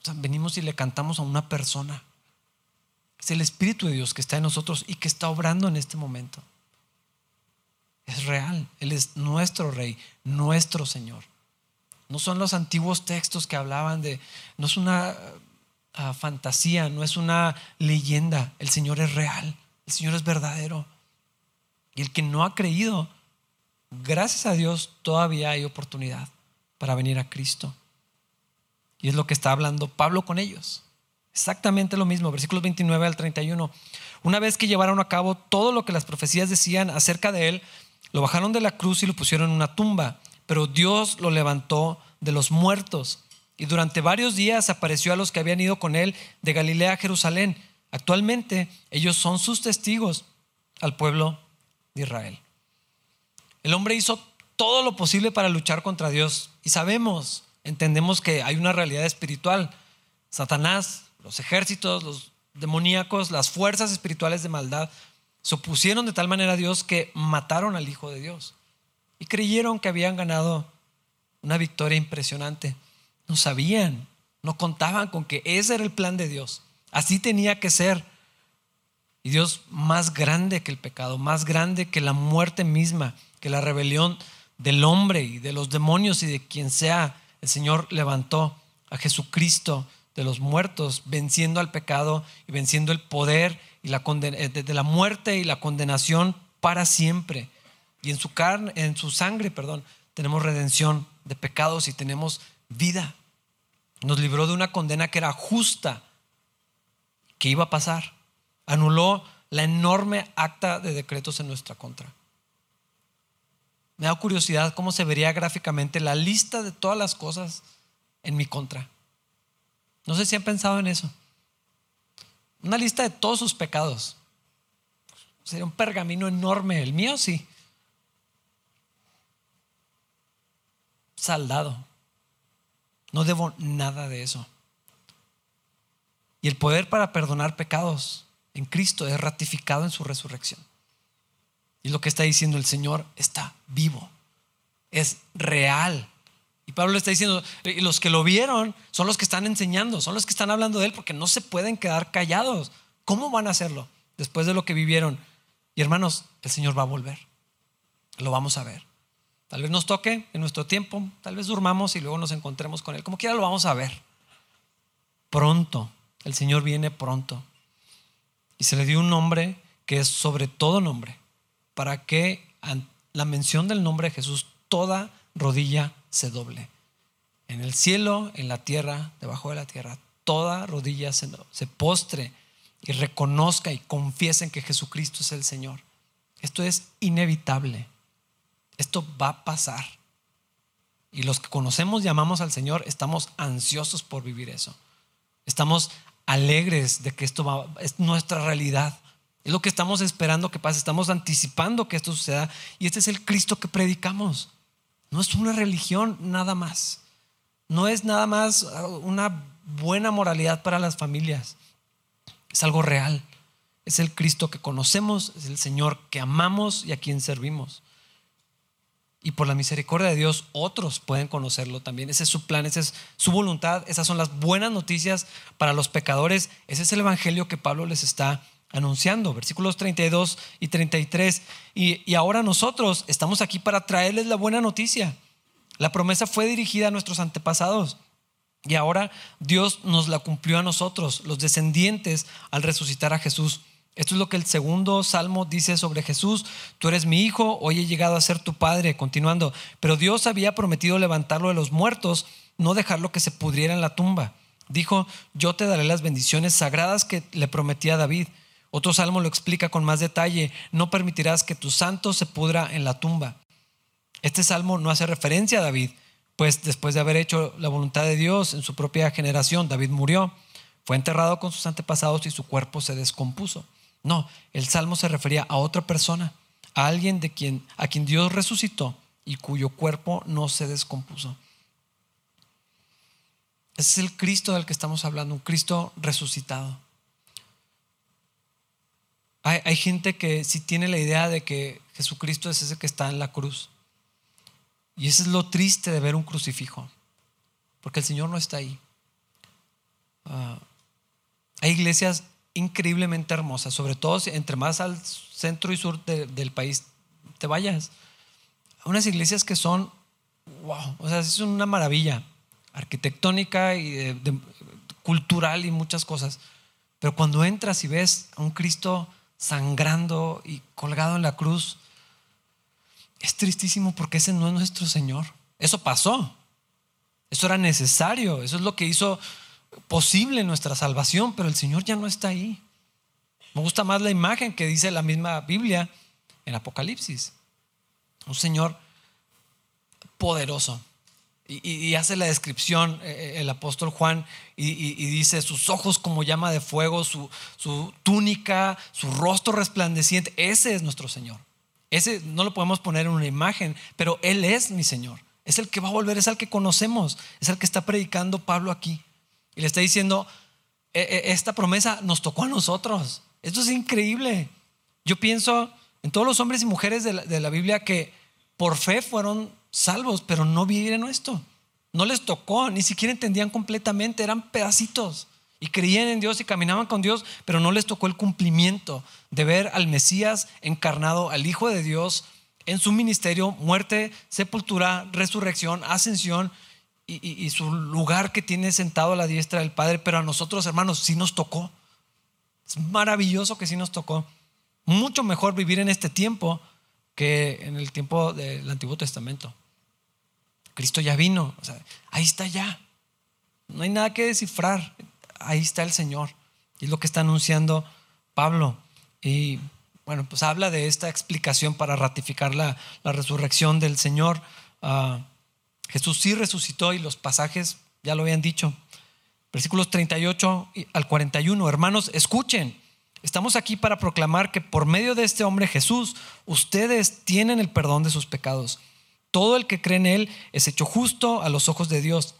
O sea, venimos y le cantamos a una persona. Es el Espíritu de Dios que está en nosotros y que está obrando en este momento. Es real. Él es nuestro Rey, nuestro Señor. No son los antiguos textos que hablaban de, no es una ah, fantasía, no es una leyenda. El Señor es real. El Señor es verdadero. Y el que no ha creído, gracias a Dios todavía hay oportunidad para venir a Cristo. Y es lo que está hablando Pablo con ellos. Exactamente lo mismo, versículos 29 al 31. Una vez que llevaron a cabo todo lo que las profecías decían acerca de él, lo bajaron de la cruz y lo pusieron en una tumba, pero Dios lo levantó de los muertos. Y durante varios días apareció a los que habían ido con él de Galilea a Jerusalén Actualmente ellos son sus testigos al pueblo de Israel. El hombre hizo todo lo posible para luchar contra Dios y sabemos, entendemos que hay una realidad espiritual. Satanás, los ejércitos, los demoníacos, las fuerzas espirituales de maldad se opusieron de tal manera a Dios que mataron al Hijo de Dios y creyeron que habían ganado una victoria impresionante. No sabían, no contaban con que ese era el plan de Dios. Así tenía que ser. Y Dios más grande que el pecado, más grande que la muerte misma, que la rebelión del hombre y de los demonios y de quien sea, el Señor levantó a Jesucristo de los muertos, venciendo al pecado y venciendo el poder y la eh, de la muerte y la condenación para siempre. Y en su carne, en su sangre, perdón, tenemos redención de pecados y tenemos vida. Nos libró de una condena que era justa que iba a pasar. Anuló la enorme acta de decretos en nuestra contra. Me da curiosidad cómo se vería gráficamente la lista de todas las cosas en mi contra. No sé si han pensado en eso. Una lista de todos sus pecados. Sería un pergamino enorme. El mío sí. Saldado. No debo nada de eso. Y el poder para perdonar pecados en Cristo es ratificado en su resurrección. Y lo que está diciendo el Señor está vivo, es real. Y Pablo está diciendo, y los que lo vieron son los que están enseñando, son los que están hablando de él porque no se pueden quedar callados. ¿Cómo van a hacerlo después de lo que vivieron? Y hermanos, el Señor va a volver. Lo vamos a ver. Tal vez nos toque en nuestro tiempo, tal vez durmamos y luego nos encontremos con Él. Como quiera lo vamos a ver. Pronto, el Señor viene pronto. Y se le dio un nombre que es sobre todo nombre, para que la mención del nombre de Jesús toda rodilla se doble. En el cielo, en la tierra, debajo de la tierra, toda rodilla se, postre y reconozca y confiesen que Jesucristo es el Señor. Esto es inevitable. Esto va a pasar. Y los que conocemos y amamos al Señor estamos ansiosos por vivir eso. Estamos alegres de que esto va, es nuestra realidad. Es lo que estamos esperando que pase. Estamos anticipando que esto suceda. Y este es el Cristo que predicamos. No es una religión nada más. No es nada más una buena moralidad para las familias. Es algo real. Es el Cristo que conocemos, es el Señor que amamos y a quien servimos. Y por la misericordia de Dios, otros pueden conocerlo también. Ese es su plan, esa es su voluntad, esas son las buenas noticias para los pecadores. Ese es el evangelio que Pablo les está anunciando. Versículos 32 y 33. Y, y ahora nosotros estamos aquí para traerles la buena noticia. La promesa fue dirigida a nuestros antepasados. Y ahora Dios nos la cumplió a nosotros, los descendientes, al resucitar a Jesús. Esto es lo que el segundo salmo dice sobre Jesús. Tú eres mi hijo, hoy he llegado a ser tu padre. Continuando, pero Dios había prometido levantarlo de los muertos, no dejarlo que se pudriera en la tumba. Dijo, yo te daré las bendiciones sagradas que le prometí a David. Otro salmo lo explica con más detalle, no permitirás que tu santo se pudra en la tumba. Este salmo no hace referencia a David, pues después de haber hecho la voluntad de Dios en su propia generación, David murió, fue enterrado con sus antepasados y su cuerpo se descompuso. No, el salmo se refería a otra persona, a alguien de quien, a quien Dios resucitó y cuyo cuerpo no se descompuso. Ese es el Cristo del que estamos hablando, un Cristo resucitado. Hay, gente que si tiene la idea de que Jesucristo es ese que está en la cruz. Y eso es lo triste de ver un crucifijo, porque el Señor no está ahí. Uh, hay iglesias increíblemente hermosa, sobre todo entre más al centro y sur del país te vayas. Unas iglesias que son, wow, o sea, es una maravilla arquitectónica y cultural y muchas cosas. Pero cuando entras y ves a un Cristo sangrando y colgado en la cruz, es tristísimo porque ese no es nuestro Señor. Eso pasó. Eso era necesario. Eso es lo que hizo posible nuestra salvación, pero el Señor ya no está ahí. Me gusta más la imagen que dice la misma Biblia en Apocalipsis. Un Señor poderoso. Y, hace la descripción eh, eh, el apóstol Juan y, dice sus ojos como llama de fuego, su, su túnica, su rostro resplandeciente. Ese es nuestro Señor. Ese no lo podemos poner en una imagen, pero Él es mi Señor. Es el que va a volver, es el que conocemos, es el que está predicando Pablo aquí. Y le está diciendo, e, e, esta promesa nos tocó a nosotros. Esto es increíble. Yo pienso en todos los hombres y mujeres de la, Biblia que por fe fueron salvos, pero no vivieron esto. No les tocó, ni siquiera entendían completamente, eran pedacitos. Y creían en Dios y caminaban con Dios, pero no les tocó el cumplimiento de ver al Mesías encarnado, al Hijo de Dios, en su ministerio, muerte, sepultura, resurrección, ascensión y, su lugar que tiene sentado a la diestra del Padre, pero a nosotros, hermanos, sí nos tocó. Es maravilloso que sí nos tocó. Mucho mejor vivir en este tiempo que en el tiempo del Antiguo Testamento. Cristo ya vino, ahí está ya. No hay nada que descifrar. Ahí está el Señor. Y es lo que está anunciando Pablo. Y bueno, pues habla de esta explicación para ratificar la, resurrección del Señor. Ah, Jesús sí resucitó y los pasajes ya lo habían dicho. Versículos 38 al 41. Hermanos, escuchen. Estamos aquí para proclamar que por medio de este hombre Jesús, ustedes tienen el perdón de sus pecados. Todo el que cree en Él es hecho justo a los ojos de Dios,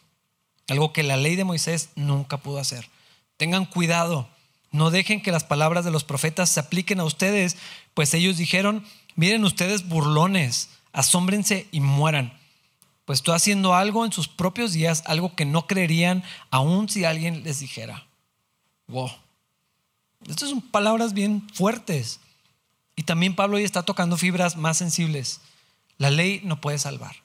algo que la ley de Moisés nunca pudo hacer. Tengan cuidado, no dejen que las palabras de los profetas se apliquen a ustedes, pues ellos dijeron, miren ustedes burlones, asómbrense y mueran pues estoy haciendo algo en sus propios días, algo que no creerían aun si alguien les dijera. Wow. Estas son palabras bien fuertes. Y también Pablo hoy está tocando fibras más sensibles. La ley no puede salvar.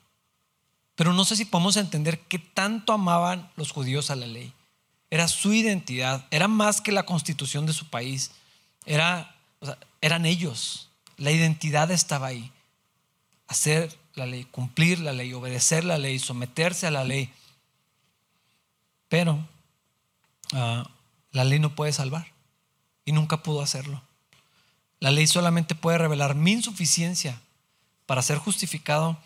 Pero no sé si podemos entender qué tanto amaban los judíos a la ley. Era su identidad, era más que la constitución de su país. Era, eran ellos. La identidad estaba ahí. Hacer la ley, cumplir la ley, obedecer la ley, someterse a la ley. Pero ah, la ley no puede salvar y nunca pudo hacerlo. La ley solamente puede revelar mi insuficiencia para ser justificado,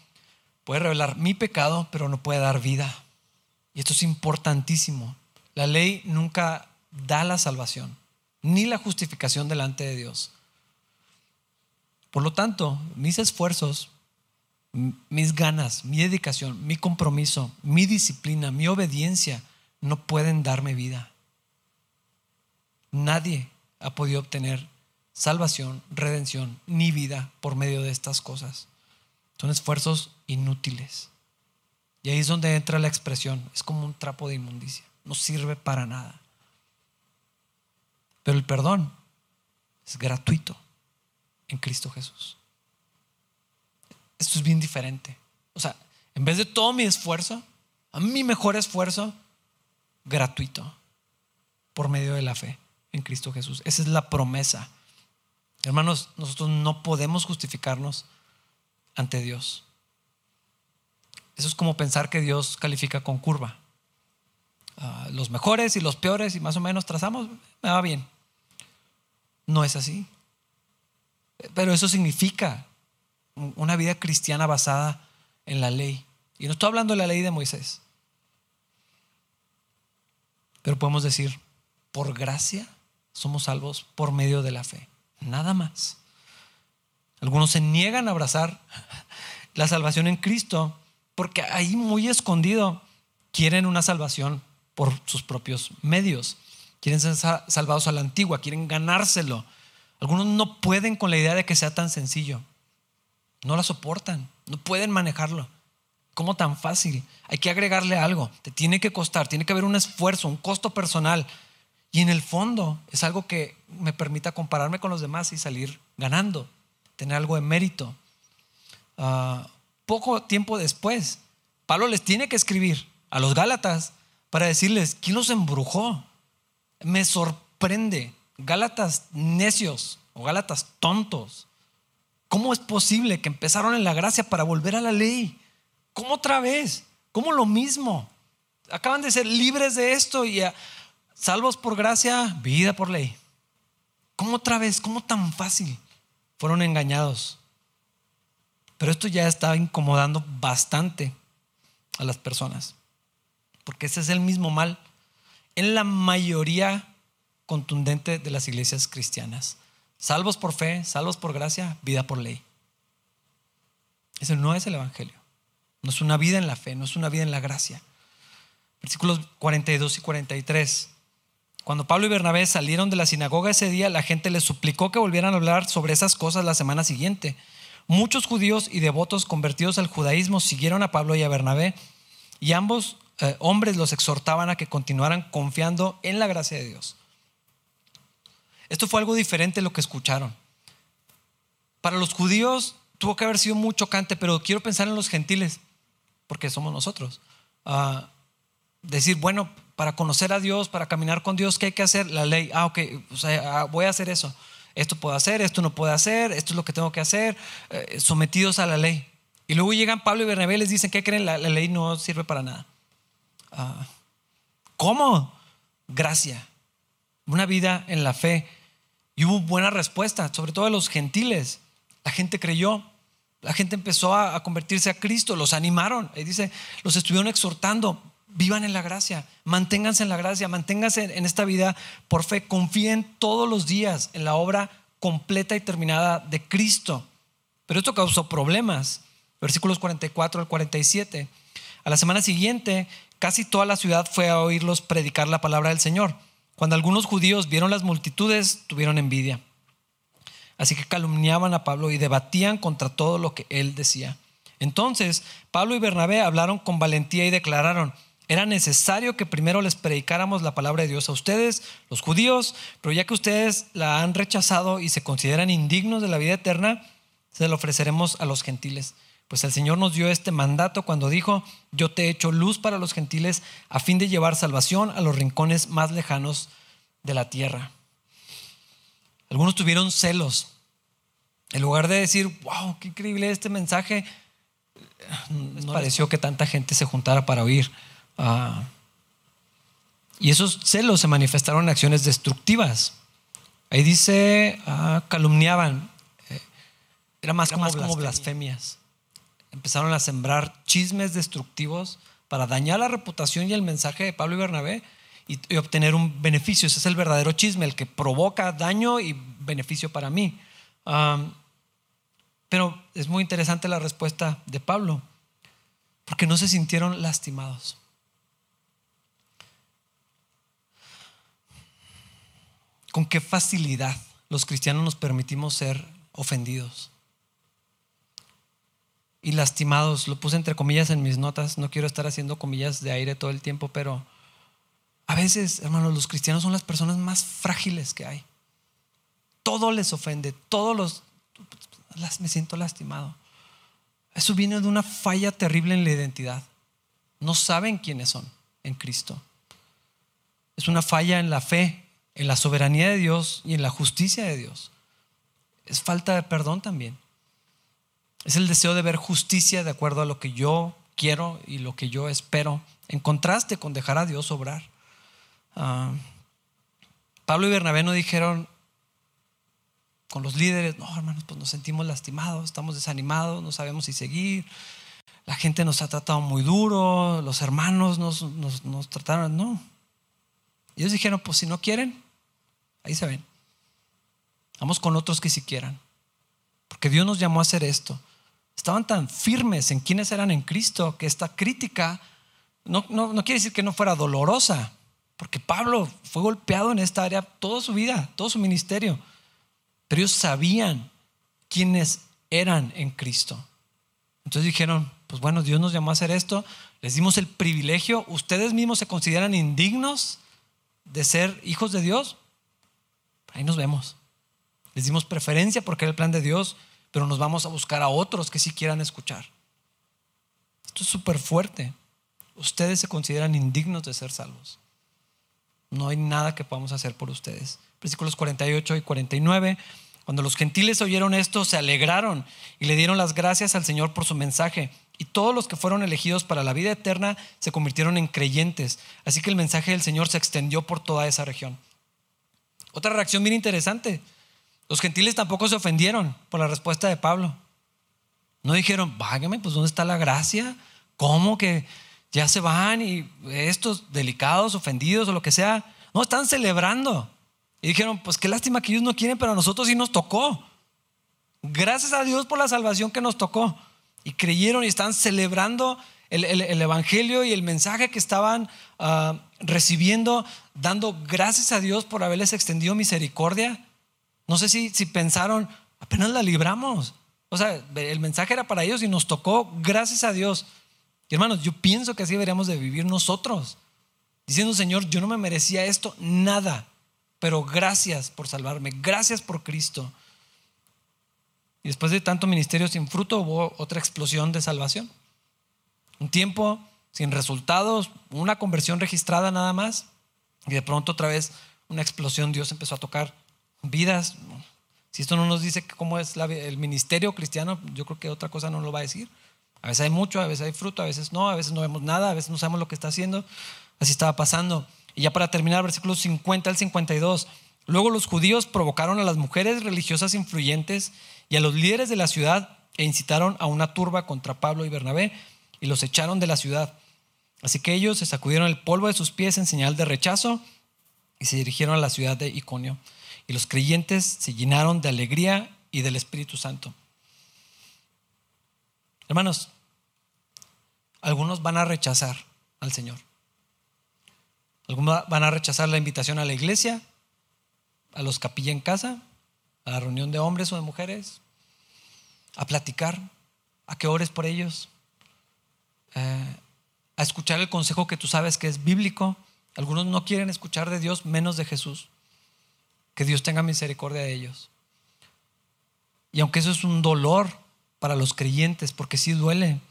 puede revelar mi pecado, pero no puede dar vida. Y esto es importantísimo. La ley nunca da la salvación, ni la justificación delante de Dios. Por lo tanto, mis esfuerzos mis ganas, mi dedicación, mi compromiso, mi disciplina, mi obediencia no pueden darme vida. Nadie ha podido obtener salvación, redención, ni vida por medio de estas cosas. Son esfuerzos inútiles. Y ahí es donde entra la expresión. Es como un trapo de inmundicia. No sirve para nada. Pero el perdón es gratuito en Cristo Jesús esto es bien diferente. O sea, en vez de todo mi esfuerzo, a mi mejor esfuerzo, gratuito, por medio de la fe en Cristo Jesús. Esa es la promesa. Hermanos, nosotros no podemos justificarnos ante Dios. Eso es como pensar que Dios califica con curva. Ah, los mejores y los peores y más o menos trazamos, me va bien. No es así. Pero eso significa una vida cristiana basada en la ley. Y no estoy hablando de la ley de Moisés. Pero podemos decir, por gracia somos salvos por medio de la fe. Nada más. Algunos se niegan a abrazar la salvación en Cristo porque ahí muy escondido quieren una salvación por sus propios medios. Quieren ser salvados a la antigua, quieren ganárselo. Algunos no pueden con la idea de que sea tan sencillo. No la soportan, no pueden manejarlo. ¿Cómo tan fácil? Hay que agregarle algo, te tiene que costar, tiene que haber un esfuerzo, un costo personal. Y en el fondo es algo que me permita compararme con los demás y salir ganando, tener algo de mérito. Ah, poco tiempo después, Pablo les tiene que escribir a los Gálatas para decirles, ¿quién los embrujó? Me sorprende. Gálatas necios o Gálatas tontos. ¿Cómo es posible que empezaron en la gracia para volver a la ley? ¿Cómo otra vez? ¿Cómo lo mismo? Acaban de ser libres de esto y salvos por gracia, vida por ley. ¿Cómo otra vez? ¿Cómo tan fácil? Fueron engañados. Pero esto ya está incomodando bastante a las personas. Porque ese es el mismo mal en la mayoría contundente de las iglesias cristianas. Salvos por fe, salvos por gracia, vida por ley. Ese no es el Evangelio. No es una vida en la fe, no es una vida en la gracia. Versículos 42 y 43. Cuando Pablo y Bernabé salieron de la sinagoga ese día, la gente les suplicó que volvieran a hablar sobre esas cosas la semana siguiente. Muchos judíos y devotos convertidos al judaísmo siguieron a Pablo y a Bernabé y ambos eh, hombres los exhortaban a que continuaran confiando en la gracia de Dios. Esto fue algo diferente de lo que escucharon. Para los judíos tuvo que haber sido muy chocante, pero quiero pensar en los gentiles, porque somos nosotros. Ah, decir, bueno, para conocer a Dios, para caminar con Dios, ¿qué hay que hacer? La ley. Ah, ok, ah, voy a hacer eso. Esto puedo hacer, esto no puedo hacer, esto es lo que tengo que hacer, eh, sometidos a la ley. Y luego llegan Pablo y Bernabé y les dicen, ¿qué creen? La, ley no sirve para nada. Ah, ¿Cómo? Gracia. Una vida en la fe Y hubo buena respuesta, sobre todo de los gentiles. La gente creyó, la gente empezó a, convertirse a Cristo, los animaron. Ahí dice, los estuvieron exhortando, vivan en la gracia, manténganse en la gracia, manténganse en esta vida por fe, confíen todos los días en la obra completa y terminada de Cristo. Pero esto causó problemas. Versículos 44 al 47. A la semana siguiente, casi toda la ciudad fue a oírlos predicar la palabra del Señor. Cuando algunos judíos vieron las multitudes, tuvieron envidia. Así que calumniaban a Pablo y debatían contra todo lo que él decía. Entonces, Pablo y Bernabé hablaron con valentía y declararon, era necesario que primero les predicáramos la palabra de Dios a ustedes, los judíos, pero ya que ustedes la han rechazado y se consideran indignos de la vida eterna, se la ofreceremos a los gentiles. Pues el Señor nos dio este mandato cuando dijo, yo te he hecho luz para los gentiles a fin de llevar salvación a los rincones más lejanos de la tierra. Algunos tuvieron celos. En lugar de decir, wow, qué increíble este mensaje, les pareció que tanta gente se juntara para oír. Ah, y esos celos se manifestaron en acciones destructivas. Ahí dice, ah, calumniaban. Eh, era más, como, blasfemias. Empezaron a sembrar chismes destructivos para dañar la reputación y el mensaje de Pablo y Bernabé y, obtener un beneficio. Ese es el verdadero chisme, el que provoca daño y beneficio para mí. pero es muy interesante la respuesta de Pablo, porque no se sintieron lastimados. con qué facilidad los cristianos nos permitimos ser ofendidos y lastimados. Lo puse entre comillas en mis notas, no quiero estar haciendo comillas de aire todo el tiempo, pero a veces, hermanos, los cristianos son las personas más frágiles que hay. Todo les ofende, todos los... me siento lastimado. Eso viene de una falla terrible en la identidad. No saben quiénes son en Cristo. Es una falla en la fe en la soberanía de Dios y en la justicia de Dios. Es falta de perdón también. Es el deseo de ver justicia de acuerdo a lo que yo quiero y lo que yo espero, en contraste con dejar a Dios obrar. Ah, Pablo y Bernabé no dijeron con los líderes, no hermanos, pues nos sentimos lastimados, estamos desanimados, no sabemos si seguir, la gente nos ha tratado muy duro, los hermanos nos, nos, nos trataron, no. Ellos dijeron, pues si no quieren, Ahí se ven. Vamos con otros que si quieran. Porque Dios nos llamó a hacer esto. Estaban tan firmes en quienes eran en Cristo que esta crítica no, no, quiere decir que no fuera dolorosa. Porque Pablo fue golpeado en esta área toda su vida, todo su ministerio. Pero ellos sabían quiénes eran en Cristo. Entonces dijeron, pues bueno, Dios nos llamó a hacer esto, les dimos el privilegio, ustedes mismos se consideran indignos de ser hijos de Dios, Ahí nos vemos. Les dimos preferencia porque era el plan de Dios, pero nos vamos a buscar a otros que sí quieran escuchar. Esto es súper fuerte. Ustedes se consideran indignos de ser salvos. No hay nada que podamos hacer por ustedes. Versículos 48 y 49. Cuando los gentiles oyeron esto, se alegraron y le dieron las gracias al Señor por su mensaje. Y todos los que fueron elegidos para la vida eterna se convirtieron en creyentes. Así que el mensaje del Señor se extendió por toda esa región. Otra reacción bien interesante. Los gentiles tampoco se ofendieron por la respuesta de Pablo. No dijeron, vágame, pues ¿dónde está la gracia? ¿Cómo que ya se van y estos delicados, ofendidos o lo que sea? No, están celebrando. Y dijeron, pues qué lástima que ellos no quieren, pero a nosotros sí nos tocó. Gracias a Dios por la salvación que nos tocó. Y creyeron y están celebrando el, evangelio y el mensaje que estaban ah, recibiendo, dando gracias a Dios por haberles extendido misericordia. No sé si, si pensaron, apenas la libramos. O sea, el mensaje era para ellos y nos tocó, gracias a Dios. Y hermanos, yo pienso que así deberíamos de vivir nosotros. Diciendo, Señor, yo no me merecía esto, nada, pero gracias por salvarme, gracias por Cristo. Y después de tanto ministerio sin fruto, hubo otra explosión de salvación. Un tiempo sin resultados, una conversión registrada nada más, y de pronto otra vez una explosión, Dios empezó a tocar vidas. Si esto no nos dice cómo es el ministerio cristiano, yo creo que otra cosa no lo va a decir. A veces hay mucho, a veces hay fruto, a veces no, a veces no vemos nada, a veces no sabemos lo que está haciendo. Así estaba pasando. Y ya para terminar, versículos 50 al 52. Luego los judíos provocaron a las mujeres religiosas influyentes y a los líderes de la ciudad e incitaron a una turba contra Pablo y Bernabé y los echaron de la ciudad. Así que ellos se sacudieron el polvo de sus pies en señal de rechazo y se dirigieron a la ciudad de Iconio. Y los creyentes se llenaron de alegría y del Espíritu Santo. Hermanos, algunos van a rechazar al Señor. Algunos van a rechazar la invitación a la iglesia, a los capilla en casa, a la reunión de hombres o de mujeres, a platicar, a que ores por ellos, eh, a escuchar el consejo que tú sabes que es bíblico. Algunos no quieren escuchar de Dios menos de Jesús. Que Dios tenga misericordia de ellos. Y aunque eso es un dolor para los creyentes, porque sí duele,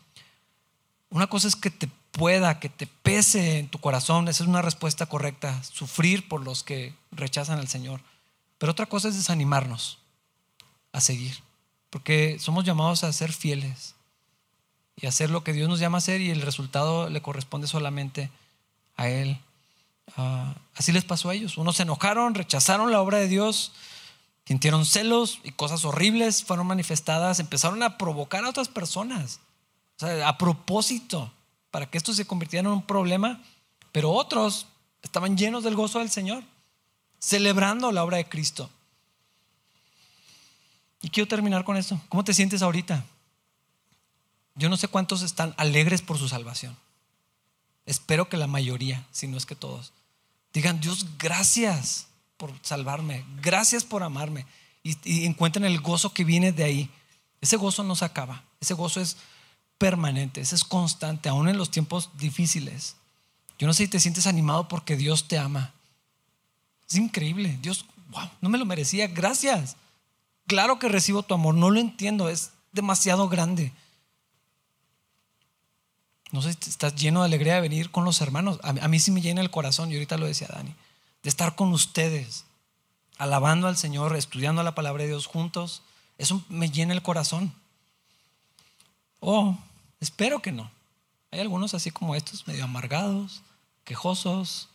una cosa es que te pueda, que te pese en tu corazón, esa es una respuesta correcta, sufrir por los que rechazan al Señor. Pero otra cosa es desanimarnos a seguir, porque somos llamados a ser fieles y hacer lo que Dios nos llama a hacer y el resultado le corresponde solamente a Él. Ah, así les pasó a ellos. Unos se enojaron, rechazaron la obra de Dios, sintieron celos y cosas horribles fueron manifestadas, empezaron a provocar a otras personas, a propósito, para que esto se convirtiera en un problema, pero otros estaban llenos del gozo del Señor, celebrando la obra de Cristo. Y quiero terminar con esto. ¿Cómo te sientes ahorita? Yo no sé cuántos están alegres por su salvación. Espero que la mayoría, si no es que todos, digan, Dios, gracias por salvarme, gracias por amarme. Y, encuentren el gozo que viene de ahí. Ese gozo no se acaba, ese gozo es permanente, ese es constante, aún en los tiempos difíciles. Yo no sé si te sientes animado porque Dios te ama. Es increíble. Dios, wow, no me lo merecía. Gracias. Claro que recibo tu amor. No lo entiendo. Es demasiado grande. No sé estás lleno de alegría de venir con los hermanos. A, mí sí me llena el corazón, y ahorita lo decía Dani, de estar con ustedes, alabando al Señor, estudiando la palabra de Dios juntos. Eso me llena el corazón. Oh, espero que no. Hay algunos así como estos, medio amargados, quejosos,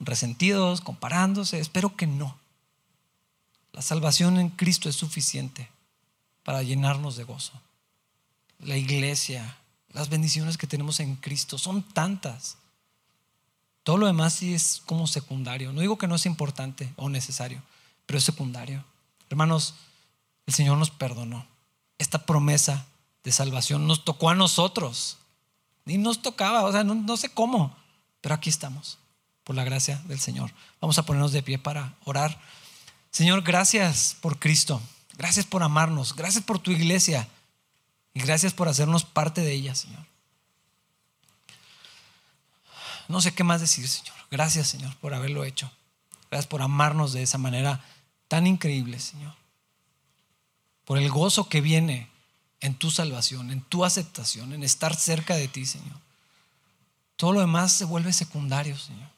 resentidos, comparándose. Espero que no. La salvación en Cristo es suficiente para llenarnos de gozo. La iglesia, las bendiciones que tenemos en Cristo son tantas. Todo lo demás sí es como secundario. No digo que no es importante o necesario, pero es secundario. Hermanos, el Señor nos perdonó. Esta promesa de salvación nos tocó a nosotros. Ni nos tocaba, o sea, no, no sé cómo, pero aquí estamos, por la gracia del Señor. Vamos a ponernos de pie para orar. Señor, gracias por Cristo. Gracias por amarnos. Gracias por tu iglesia. Y gracias por hacernos parte de ella, Señor. No sé qué más decir, Señor. Gracias, Señor, por haberlo hecho. Gracias por amarnos de esa manera tan increíble, Señor. Por el gozo que viene en tu salvación, en tu aceptación, en estar cerca de ti, Señor. Todo lo demás se vuelve secundario, Señor.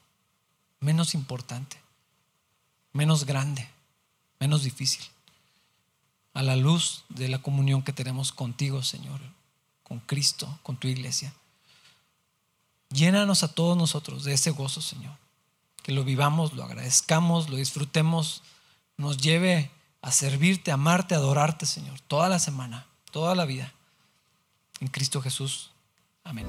Menos importante, menos grande, menos difícil a la luz de la comunión que tenemos contigo, Señor, con Cristo, con tu iglesia. Llénanos a todos nosotros de ese gozo, Señor. Que lo vivamos, lo agradezcamos, lo disfrutemos, nos lleve a servirte, a amarte, a adorarte, Señor, toda la semana, toda la vida. En Cristo Jesús. Amén.